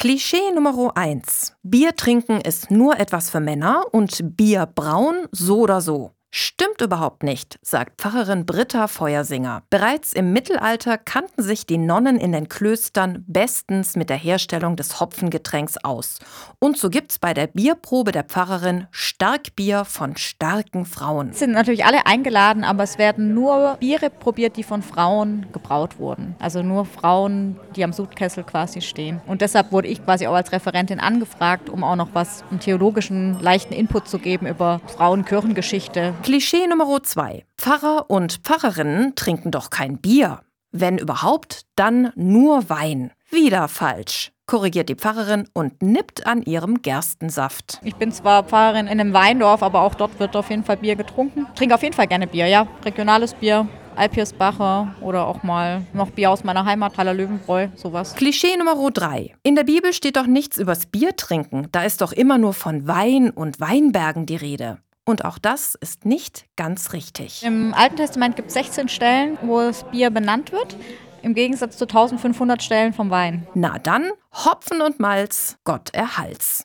Klischee Nummer 1. Bier trinken ist nur etwas für Männer und Bier braun so oder so. Stimmt überhaupt nicht, sagt Pfarrerin Britta Feuersinger. Bereits im Mittelalter kannten sich die Nonnen in den Klöstern bestens mit der Herstellung des Hopfengetränks aus. Und so gibt's bei der Bierprobe der Pfarrerin Starkbier von starken Frauen. Es sind natürlich alle eingeladen, aber es werden nur Biere probiert, die von Frauen gebraut wurden. Also nur Frauen, die am Sudkessel quasi stehen. Und deshalb wurde ich quasi auch als Referentin angefragt, um auch noch was, einen theologischen, leichten Input zu geben über Frauenkirchengeschichte Klischee Nummer 2. Pfarrer und Pfarrerinnen trinken doch kein Bier. Wenn überhaupt, dann nur Wein. Wieder falsch korrigiert die Pfarrerin und nippt an ihrem Gerstensaft. Ich bin zwar Pfarrerin in einem Weindorf, aber auch dort wird auf jeden Fall Bier getrunken. Trinke auf jeden Fall gerne Bier, ja. Regionales Bier, Alpiersbacher oder auch mal noch Bier aus meiner Heimat, Haller Löwenbräu, sowas. Klischee Nummer 3. In der Bibel steht doch nichts übers Bier trinken. Da ist doch immer nur von Wein und Weinbergen die Rede. Und auch das ist nicht ganz richtig. Im Alten Testament gibt es 16 Stellen, wo das Bier benannt wird. Im Gegensatz zu 1500 Stellen vom Wein. Na dann, Hopfen und Malz, Gott erhalts.